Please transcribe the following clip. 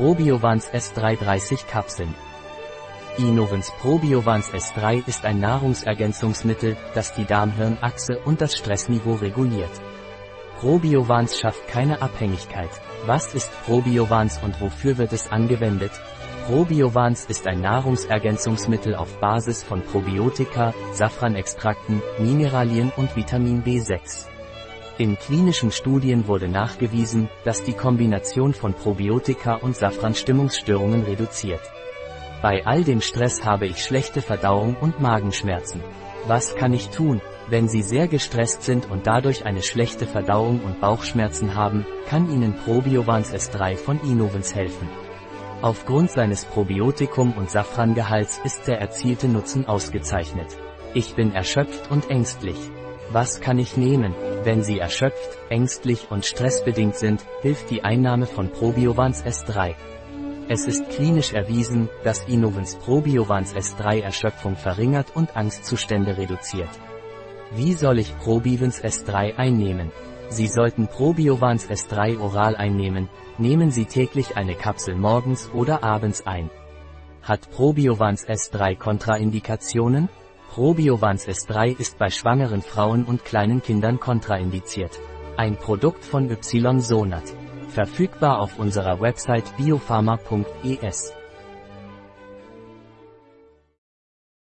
Probiovans S3 30 Kapseln. Inovans Probiovans S3 ist ein Nahrungsergänzungsmittel, das die Darm-Hirn-Achse und das Stressniveau reguliert. Probiovans schafft keine Abhängigkeit. Was ist Probiovans und wofür wird es angewendet? Probiovans ist ein Nahrungsergänzungsmittel auf Basis von Probiotika, Safranextrakten, Mineralien und Vitamin B6. In klinischen Studien wurde nachgewiesen, dass die Kombination von Probiotika und Safran Stimmungsstörungen reduziert. Bei all dem Stress habe ich schlechte Verdauung und Magenschmerzen. Was kann ich tun? Wenn Sie sehr gestresst sind und dadurch eine schlechte Verdauung und Bauchschmerzen haben, kann Ihnen Probiovans S3 von Inovens helfen. Aufgrund seines Probiotikum- und Safrangehalts ist der erzielte Nutzen ausgezeichnet. Ich bin erschöpft und ängstlich. Was kann ich nehmen? Wenn Sie erschöpft, ängstlich und stressbedingt sind, hilft die Einnahme von Probiovans S3. Es ist klinisch erwiesen, dass Inovens Probiovans S3 Erschöpfung verringert und Angstzustände reduziert. Wie soll ich Probivans S3 einnehmen? Sie sollten Probiovans S3 oral einnehmen, nehmen Sie täglich eine Kapsel morgens oder abends ein. Hat Probiovans S3 Kontraindikationen? Probiovans S3 ist bei schwangeren Frauen und kleinen Kindern kontraindiziert. Ein Produkt von Ysonat. Verfügbar auf unserer Website biopharma.es.